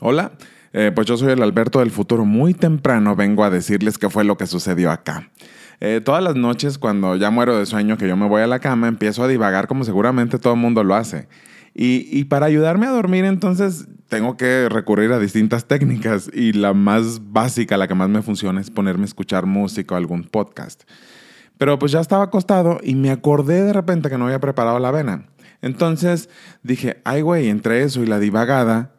Hola, eh, pues yo soy el Alberto del futuro. Muy temprano vengo a decirles qué fue lo que sucedió acá. Eh, todas las noches cuando ya muero de sueño que yo me voy a la cama empiezo a divagar como seguramente todo el mundo lo hace. Y, y, para ayudarme a dormir entonces tengo que recurrir a distintas técnicas y la más básica, la que más me funciona es ponerme a escuchar música o algún podcast. Pero pues ya estaba acostado y me acordé de repente que no había preparado la avena. Entonces dije, ay güey, entre eso y la divagada,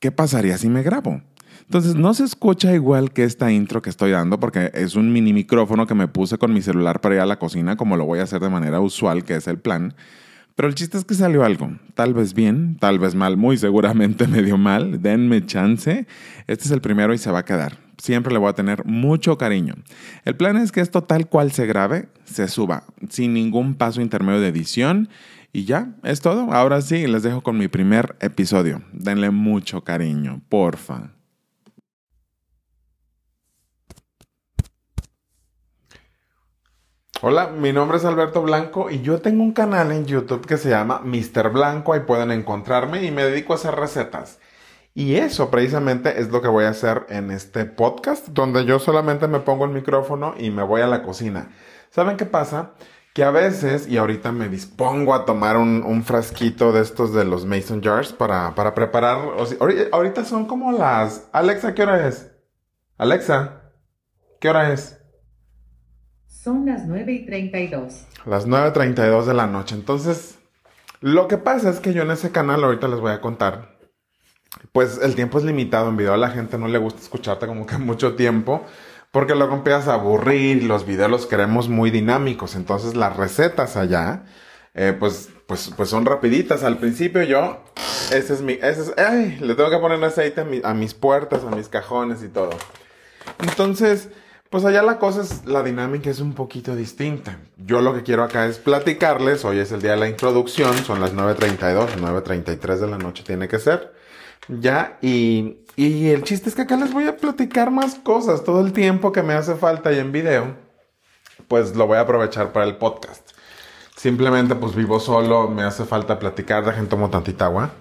¿qué pasaría si me grabo? Entonces no se escucha igual que esta intro que estoy dando porque es un mini micrófono que me puse con mi celular para ir a la cocina como lo voy a hacer de manera usual, que es el plan. Pero el chiste es que salió algo, tal vez bien, tal vez mal, muy seguramente medio mal, denme chance. Este es el primero y se va a quedar. Siempre le voy a tener mucho cariño. El plan es que esto tal cual se grabe, se suba, sin ningún paso intermedio de edición. Y ya, es todo. Ahora sí, les dejo con mi primer episodio. Denle mucho cariño, porfa. Hola, mi nombre es Alberto Blanco y yo tengo un canal en YouTube que se llama Mr. Blanco, ahí pueden encontrarme y me dedico a hacer recetas. Y eso precisamente es lo que voy a hacer en este podcast, donde yo solamente me pongo el micrófono y me voy a la cocina. ¿Saben qué pasa? Que a veces, y ahorita me dispongo a tomar un, frasquito de estos de los Mason Jars para, para preparar. ahorita son como las... Alexa, ¿qué hora es? Alexa, ¿qué hora es? Son las 9 y 32. Las 9.32 de la noche. Entonces, lo que pasa es que yo en ese canal ahorita les voy a contar. Pues el tiempo es limitado en video. A la gente no le gusta escucharte como que mucho tiempo. Porque luego empiezas a aburrir los videos los queremos muy dinámicos. Entonces las recetas allá, eh, pues, pues, pues son rapiditas. Al principio yo, ese es mi, ese es, ay, le tengo que poner aceite a mis puertas, a mis cajones y todo. Entonces, pues allá la cosa es, la dinámica es un poquito distinta. Yo lo que quiero acá es platicarles, hoy es el día de la introducción, son las 9.32, 9.33 de la noche tiene que ser. Ya, y, y el chiste es que acá les voy a platicar más cosas, todo el tiempo que me hace falta y en video, pues lo voy a aprovechar para el podcast. Simplemente pues vivo solo, me hace falta platicar, dejen tomo tantita agua.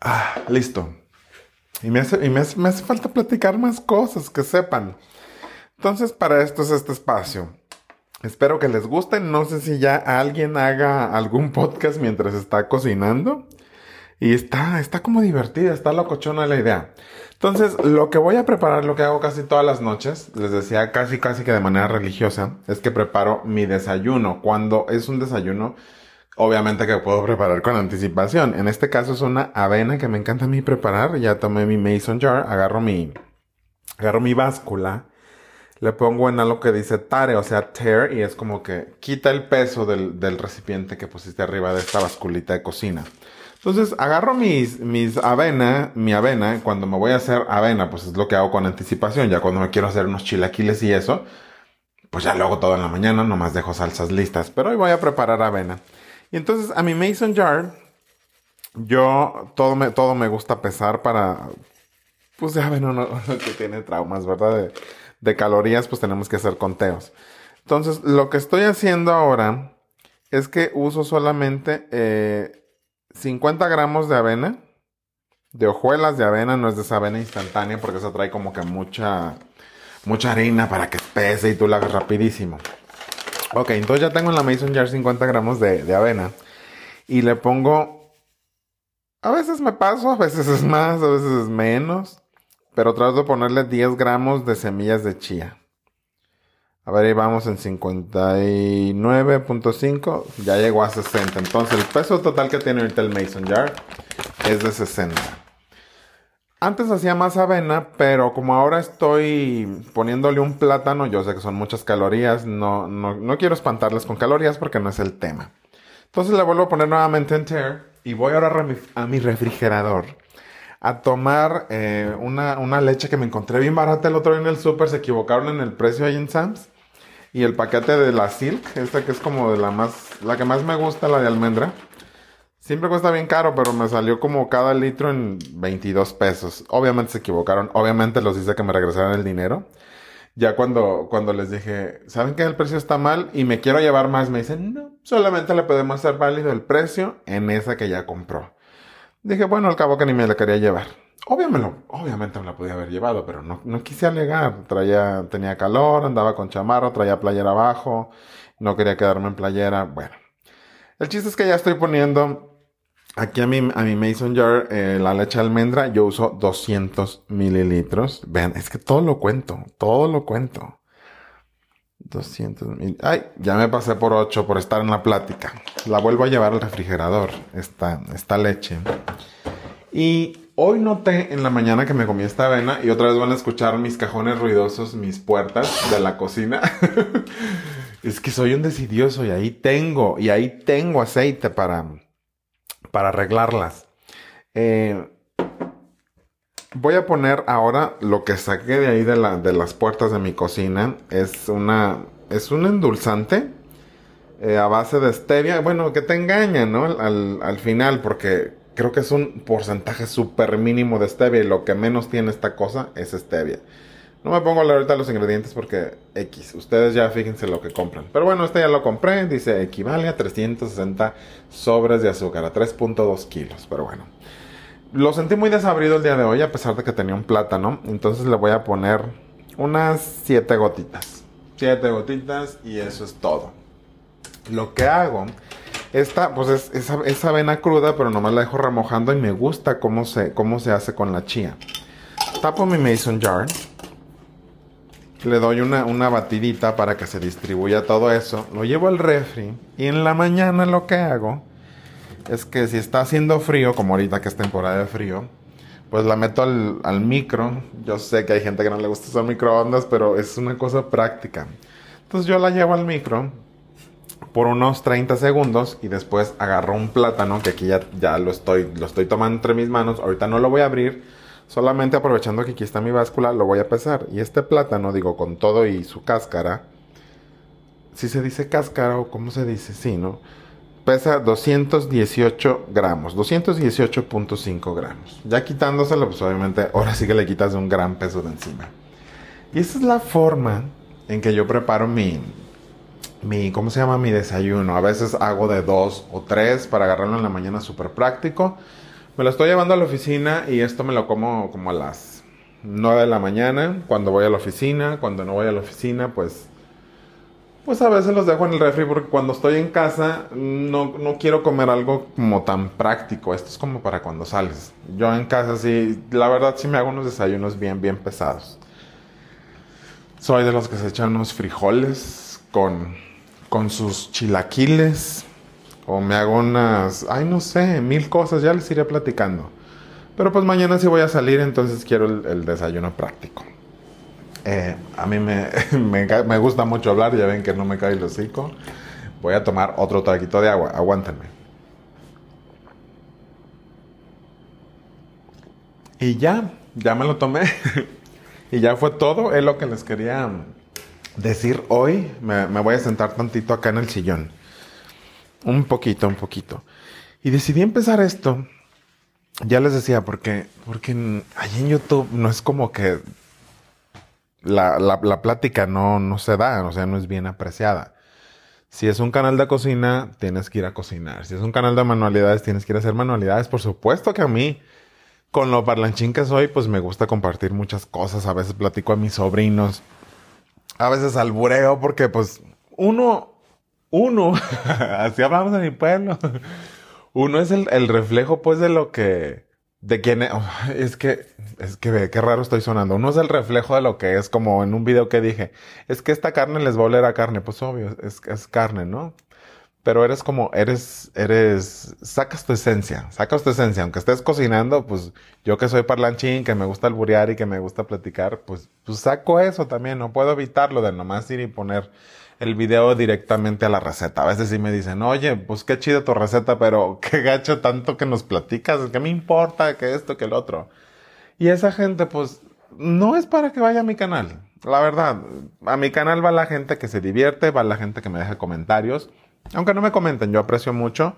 Ah, listo. Y, me hace, y me, hace, falta platicar más cosas que sepan. Entonces, para esto es este espacio. Espero que les guste. No sé si ya alguien haga algún podcast mientras está cocinando. Y está, está como divertida, está locochona la idea. Entonces, lo que voy a preparar, lo que hago casi todas las noches, les decía casi casi que de manera religiosa, es que preparo mi desayuno. Cuando es un desayuno, obviamente que puedo preparar con anticipación. En este caso es una avena que me encanta a mí preparar. Ya tomé mi mason jar, agarro mi, agarro mi báscula, le pongo en algo que dice tare, o sea, tear, y es como que quita el peso del, del recipiente que pusiste arriba de esta basculita de cocina. Entonces agarro mis, mis avena, mi avena, cuando me voy a hacer avena, pues es lo que hago con anticipación. Ya cuando me quiero hacer unos chilaquiles y eso, pues ya lo hago todo en la mañana, nomás dejo salsas listas. Pero hoy voy a preparar avena. Y entonces a mi mason jar, yo todo me, todo me gusta pesar para, pues ya ven uno, que tiene traumas, ¿verdad? Calorías, pues tenemos que hacer conteos. Entonces, lo que estoy haciendo ahora es que uso solamente 50 eh, gramos de avena, de hojuelas de avena, no es de esa avena instantánea porque eso trae como que mucha, mucha harina para que pese y tú la hagas rapidísimo. Ok, entonces ya tengo en la Mason Jar 50 gramos de, avena. Y le pongo... A veces me paso, a veces es más, a veces es menos. Pero trato de ponerle 10 gramos de semillas de chía. A ver, ahí vamos en 59.5. Ya llegó a 60. Entonces el peso total que tiene ahorita el Mason Jar es de 60. Antes hacía más avena, pero como ahora estoy poniéndole un plátano, yo sé que son muchas calorías, no, no, quiero espantarles con calorías porque no es el tema. Entonces le vuelvo a poner nuevamente en tear y voy ahora a mi, refrigerador a tomar eh, una, una, leche que me encontré bien barata el otro día en el super, se equivocaron en el precio ahí en Sam's. Y el paquete de la Silk, esta que es como de la más, la que más me gusta, la de almendra. Siempre cuesta bien caro, pero me salió como cada litro en 22 pesos. Obviamente se equivocaron. Obviamente los hice que me regresaran el dinero. Ya cuando, cuando les dije, ¿saben que el precio está mal? Y me quiero llevar más, me dicen, no, solamente le podemos hacer válido el precio en esa que ya compró. Dije, bueno, al cabo que ni me la quería llevar. Obviamente, obviamente me la podía haber llevado, pero no, no quise alegar. Traía, tenía calor, andaba con chamarra, traía playera abajo, no quería quedarme en playera. Bueno, el chiste es que ya estoy poniendo aquí a mi, a mi Mason Jar eh, la leche de almendra. Yo uso 200 mililitros. Vean, es que todo lo cuento, todo lo cuento. 200 mil. Ay, ya me pasé por 8 por estar en la plática. La vuelvo a llevar al refrigerador, esta, leche. Y hoy noté en la mañana que me comí esta avena y otra vez van a escuchar mis cajones ruidosos, mis puertas de la cocina. es que soy un decidioso y ahí tengo, y ahí tengo aceite para, para arreglarlas. Eh, voy a poner ahora lo que saqué de ahí de, la, de las puertas de mi cocina. Es una, es un endulzante eh, a base de stevia. Bueno, que te engaña, ¿no? Al, al final, porque creo que es un porcentaje súper mínimo de stevia y lo que menos tiene esta cosa es stevia. No me pongo a leer ahorita los ingredientes porque X, ustedes ya fíjense lo que compran. Pero bueno, este ya lo compré, dice equivale a 360 sobres de azúcar, a 3.2 kilos, pero bueno. Lo sentí muy desabrido el día de hoy a pesar de que tenía un plátano, entonces le voy a poner unas 7 gotitas. 7 gotitas y eso es todo. Lo que hago esta, pues es, esa avena cruda, pero nomás la dejo remojando y me gusta cómo se, cómo se hace con la chía. Tapo mi mason jar. Le doy una, una batidita para que se distribuya todo eso. Lo llevo al refri. Y en la mañana lo que hago es que si está haciendo frío, como ahorita que es temporada de frío, pues la meto al, micro. Yo sé que hay gente que no le gusta usar microondas, pero es una cosa práctica. Entonces yo la llevo al micro por unos 30 segundos y después agarro un plátano que aquí ya, ya lo, estoy, lo estoy tomando entre mis manos. Ahorita no lo voy a abrir, solamente aprovechando que aquí está mi báscula, lo voy a pesar. Y este plátano, digo, con todo y su cáscara, si se dice cáscara o cómo se dice, sí, ¿no? Pesa 218 gramos, 218.5 gramos. Ya quitándoselo, pues obviamente ahora sí que le quitas un gran peso de encima. Y esa es la forma en que yo preparo mi, mi, ¿cómo se llama? Mi desayuno. A veces hago de dos o tres para agarrarlo en la mañana súper práctico. Me lo estoy llevando a la oficina y esto me lo como como a las 9 de la mañana cuando voy a la oficina. Cuando no voy a la oficina, pues, pues a veces los dejo en el refri porque cuando estoy en casa no, no quiero comer algo como tan práctico. Esto es como para cuando sales. Yo en casa sí, la verdad sí me hago unos desayunos bien, bien pesados. Soy de los que se echan unos frijoles con con sus chilaquiles o me hago unas, ay no sé, mil cosas, ya les iré platicando. Pero pues mañana sí voy a salir, entonces quiero el, desayuno práctico. Eh, a mí me, me, gusta mucho hablar, ya ven que no me cae el hocico. Voy a tomar otro traguito de agua, aguántenme. Y ya, ya me lo tomé. y ya fue todo, es lo que les quería decir hoy, me, voy a sentar tantito acá en el sillón. Un poquito, un poquito. Y decidí empezar esto. Ya les decía, porque, porque allí en YouTube no es como que la, la, plática no, no se da, o sea, no es bien apreciada. Si es un canal de cocina, tienes que ir a cocinar. Si es un canal de manualidades, tienes que ir a hacer manualidades. Por supuesto que a mí, con lo parlanchín que soy, pues me gusta compartir muchas cosas. A veces platico a mis sobrinos a veces albureo porque pues uno, uno, así hablamos en mi pueblo, uno es el, reflejo pues de lo que, de quién es, es que, es que qué raro estoy sonando, uno es el reflejo de lo que es como en un video que dije, es que esta carne les va a oler a carne, pues obvio, es, es carne, ¿no? pero eres como, eres, eres, sacas tu esencia, sacas tu esencia, aunque estés cocinando, pues yo que soy parlanchín, que me gusta alburear y que me gusta platicar, pues, pues saco eso también, no puedo evitarlo de nomás ir y poner el video directamente a la receta. A veces sí me dicen, oye, pues qué chido tu receta, pero qué gacho tanto que nos platicas, ¿qué me importa que esto, que el otro? Y esa gente, pues, no es para que vaya a mi canal. La verdad, a mi canal va la gente que se divierte, va la gente que me deja comentarios aunque no me comenten, yo aprecio mucho.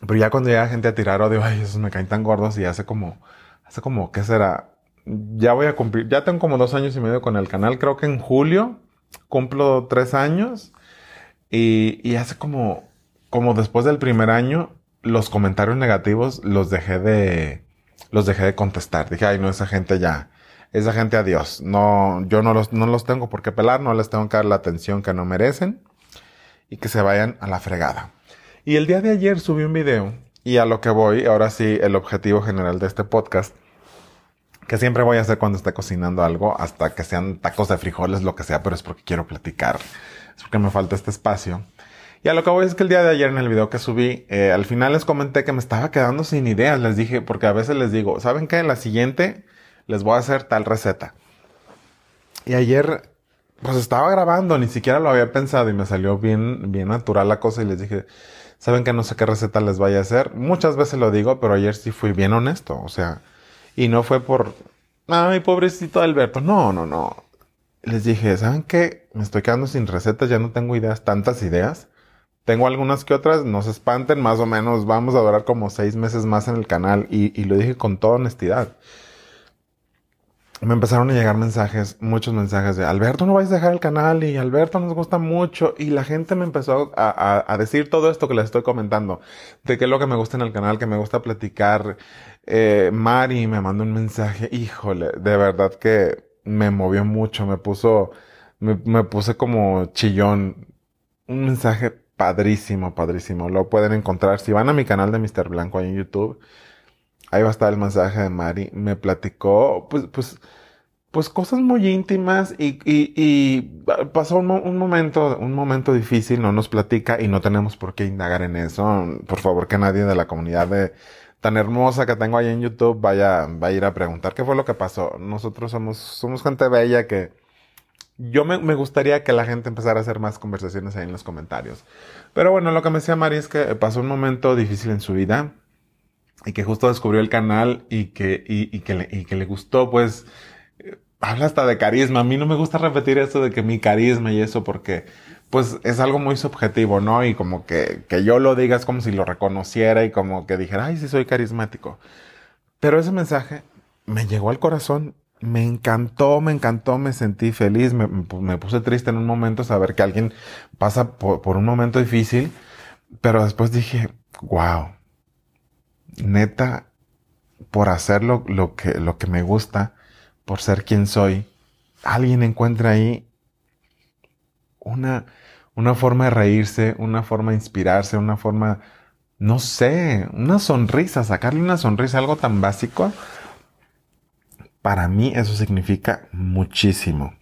Pero ya cuando llega gente a tirar odio, ay, esos me caen tan gordos y hace como, hace como, ¿qué será? Ya voy a cumplir, ya tengo como dos años y medio con el canal, creo que en julio cumplo tres años y, y hace como, como después del primer año, los comentarios negativos los dejé de, los dejé de contestar. Dije, ay, no, esa gente ya, esa gente adiós. No, yo no los, no los tengo por qué pelar, no les tengo que dar la atención que no merecen y que se vayan a la fregada. Y el día de ayer subí un video y a lo que voy, ahora sí, el objetivo general de este podcast, que siempre voy a hacer cuando esté cocinando algo, hasta que sean tacos de frijoles, lo que sea, pero es porque quiero platicar, es porque me falta este espacio. Y a lo que voy es que el día de ayer en el video que subí, eh, al final les comenté que me estaba quedando sin ideas, les dije, porque a veces les digo, ¿saben qué? La siguiente les voy a hacer tal receta. Y ayer, pues estaba grabando, ni siquiera lo había pensado y me salió bien, bien natural la cosa y les dije, saben que no sé qué receta les vaya a hacer. Muchas veces lo digo, pero ayer sí fui bien honesto, o sea, y no fue por, ay, pobrecito Alberto, no, no, no. Les dije, ¿saben qué? Me estoy quedando sin recetas, ya no tengo ideas, tantas ideas. Tengo algunas que otras, no se espanten, más o menos vamos a durar como seis meses más en el canal y, y lo dije con toda honestidad me empezaron a llegar mensajes, muchos mensajes de Alberto, no vais a dejar el canal y Alberto nos gusta mucho. Y la gente me empezó a, decir todo esto que les estoy comentando, de qué es lo que me gusta en el canal, que me gusta platicar. Eh, Mari me mandó un mensaje, híjole, de verdad que me movió mucho, me puso, me, puse como chillón. Un mensaje padrísimo, padrísimo. Lo pueden encontrar si van a mi canal de Mr. Blanco ahí en YouTube ahí va a estar el mensaje de Mari, me platicó, pues, pues, pues cosas muy íntimas y, y, y pasó un, un, momento, un momento difícil, no nos platica y no tenemos por qué indagar en eso. Por favor, que nadie de la comunidad de, tan hermosa que tengo ahí en YouTube vaya, va a ir a preguntar qué fue lo que pasó. Nosotros somos, somos gente bella que yo me, me gustaría que la gente empezara a hacer más conversaciones ahí en los comentarios. Pero bueno, lo que me decía Mari es que pasó un momento difícil en su vida y que justo descubrió el canal y que, y, que, le, y que le gustó, pues, eh, habla hasta de carisma. A mí no me gusta repetir eso de que mi carisma y eso porque, pues, es algo muy subjetivo, ¿no? Y como que, que yo lo diga es como si lo reconociera y como que dijera, ay, sí soy carismático. Pero ese mensaje me llegó al corazón, me encantó, me encantó, me sentí feliz, me, me puse triste en un momento saber que alguien pasa por, un momento difícil, pero después dije, wow neta, por hacer lo, que, lo que me gusta, por ser quien soy, alguien encuentra ahí una, una forma de reírse, una forma de inspirarse, una forma, no sé, una sonrisa, sacarle una sonrisa, algo tan básico, para mí eso significa muchísimo.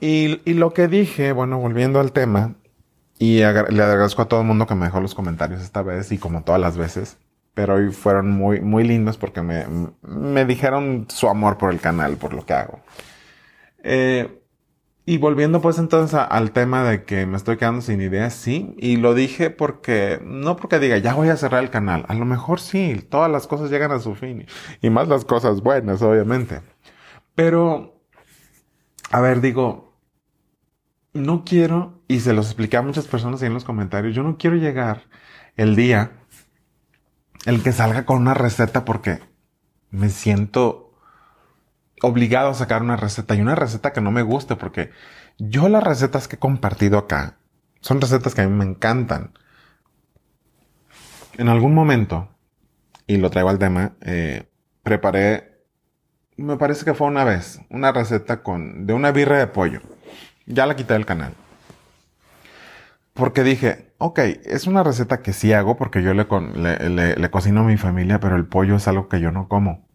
Y, y lo que dije, bueno, volviendo al tema, y le agradezco a todo el mundo que me dejó los comentarios esta vez y como todas las veces pero hoy fueron muy, muy lindos porque me, me dijeron su amor por el canal, por lo que hago. Eh, y volviendo pues entonces al tema de que me estoy quedando sin ideas, sí, y lo dije porque, no porque diga, ya voy a cerrar el canal, a lo mejor sí, todas las cosas llegan a su fin, y más las cosas buenas, obviamente. Pero, a ver, digo, no quiero, y se los expliqué a muchas personas ahí en los comentarios, yo no quiero llegar el día el que salga con una receta porque me siento obligado a sacar una receta y una receta que no me guste porque yo las recetas que he compartido acá son recetas que a mí me encantan. En algún momento, y lo traigo al tema, eh, preparé, me parece que fue una vez, una receta con, de una birra de pollo. Ya la quité del canal. Porque dije, ok, es una receta que sí hago porque yo le, le, cocino a mi familia, pero el pollo es algo que yo no como.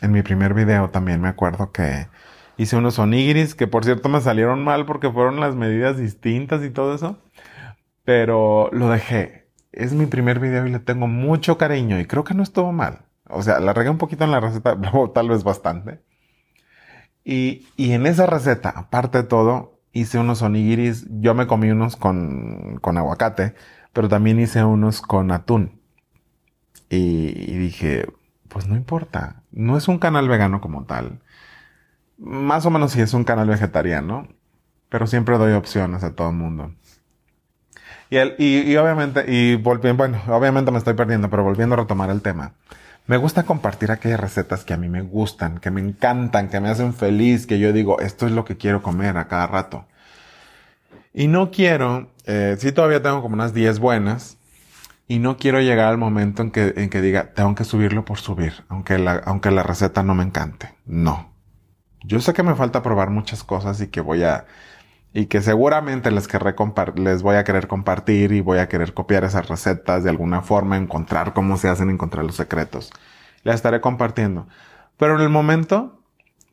En mi primer video también me acuerdo que hice unos onigiris que por cierto me salieron mal porque fueron las medidas distintas y todo eso. Pero lo dejé. Es mi primer video y le tengo mucho cariño y creo que no estuvo mal. O sea, la regué un poquito en la receta, tal vez bastante. Y, y en esa receta, aparte de todo, hice unos onigiris, yo me comí unos con, con aguacate, pero también hice unos con atún. Y, dije, pues no importa, no es un canal vegano como tal. Más o menos sí es un canal vegetariano, pero siempre doy opciones a todo el mundo. Y, el, y, y obviamente, y volviendo, bueno, obviamente me estoy perdiendo, pero volviendo a retomar el tema. Me gusta compartir aquellas recetas que a mí me gustan, que me encantan, que me hacen feliz, que yo digo, esto es lo que quiero comer a cada rato. Y no quiero, eh, sí todavía tengo como unas 10 buenas, y no quiero llegar al momento en que, en que diga, tengo que subirlo por subir, aunque la, aunque la receta no me encante. No. Yo sé que me falta probar muchas cosas y que voy a, y que seguramente les, querré les voy a querer compartir y voy a querer copiar esas recetas de alguna forma, encontrar cómo se hacen, encontrar los secretos. Las estaré compartiendo. Pero en el momento,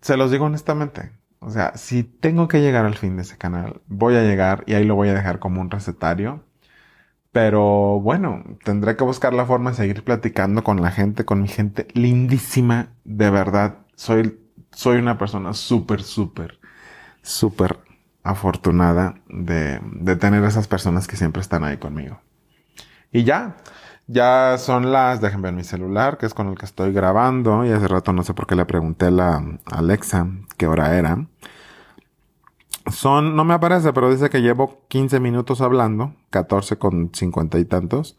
se los digo honestamente. O sea, si tengo que llegar al fin de ese canal, voy a llegar y ahí lo voy a dejar como un recetario pero bueno, tendré que buscar la forma de seguir platicando con la gente, con mi gente lindísima. De verdad, soy, soy una persona súper, súper, súper afortunada de, de tener esas personas que siempre están ahí conmigo. Y ya, ya son las, déjenme ver mi celular, que es con el que estoy grabando. Y hace rato no sé por qué le pregunté a la Alexa qué hora era. Son, no me aparece, pero dice que llevo 15 minutos hablando, 14 con 50 y tantos.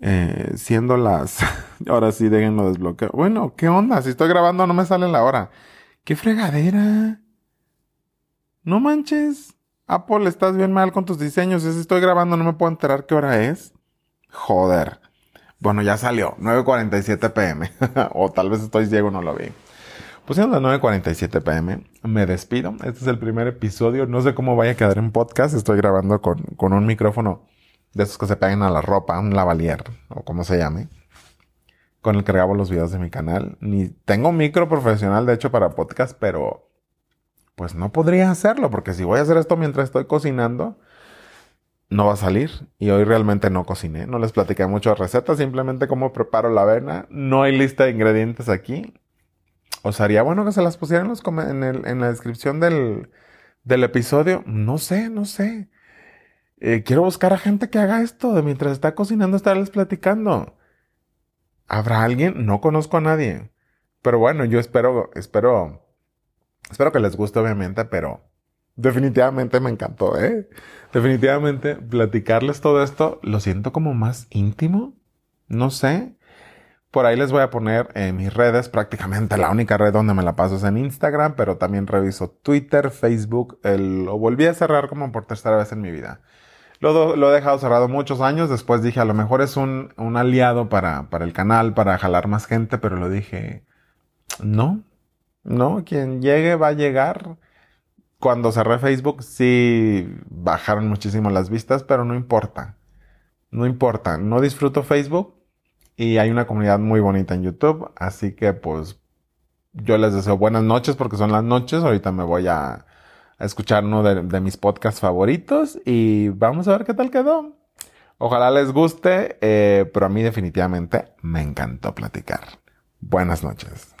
Eh, siendo las, ahora sí, déjenlo desbloquear. Bueno, ¿qué onda? Si estoy grabando no me sale la hora. ¡Qué fregadera! No manches. Apple, estás bien mal con tus diseños. Si estoy grabando no me puedo enterar qué hora es. Joder. Bueno, ya salió. 9.47 pm. o tal vez estoy ciego, no lo vi. Pues siendo las 9.47 pm, me despido. Este es el primer episodio. No sé cómo vaya a quedar en podcast. Estoy grabando con, con un micrófono de esos que se pegan a la ropa, un lavalier, o como se llame, con el que grabo los videos de mi canal. Ni tengo un micro profesional, de hecho, para podcast, pero pues no podría hacerlo, porque si voy a hacer esto mientras estoy cocinando, no va a salir. Y hoy realmente no cociné, no les platiqué mucho recetas, simplemente cómo preparo la avena. No hay lista de ingredientes aquí. O sería bueno que se las pusieran en, la descripción del, del, episodio. No sé, no sé. Eh, quiero buscar a gente que haga esto de mientras está cocinando estarles platicando. ¿Habrá alguien? No conozco a nadie. Pero bueno, yo espero, espero, espero que les guste obviamente, pero definitivamente me encantó, ¿eh? Definitivamente platicarles todo esto lo siento como más íntimo. No sé. Por ahí les voy a poner en mis redes, prácticamente la única red donde me la paso es en Instagram, pero también reviso Twitter, Facebook, lo volví a cerrar como por tercera vez en mi vida. Lo, he dejado cerrado muchos años, después dije a lo mejor es un, un aliado para, para el canal, para jalar más gente, pero lo dije, no, no, quien llegue va a llegar. Cuando cerré Facebook sí bajaron muchísimo las vistas, pero no importa. No importa, no disfruto Facebook, y hay una comunidad muy bonita en YouTube, así que pues yo les deseo buenas noches porque son las noches, ahorita me voy a, escuchar uno de, mis podcasts favoritos y vamos a ver qué tal quedó. Ojalá les guste, eh, pero a mí definitivamente me encantó platicar. Buenas noches.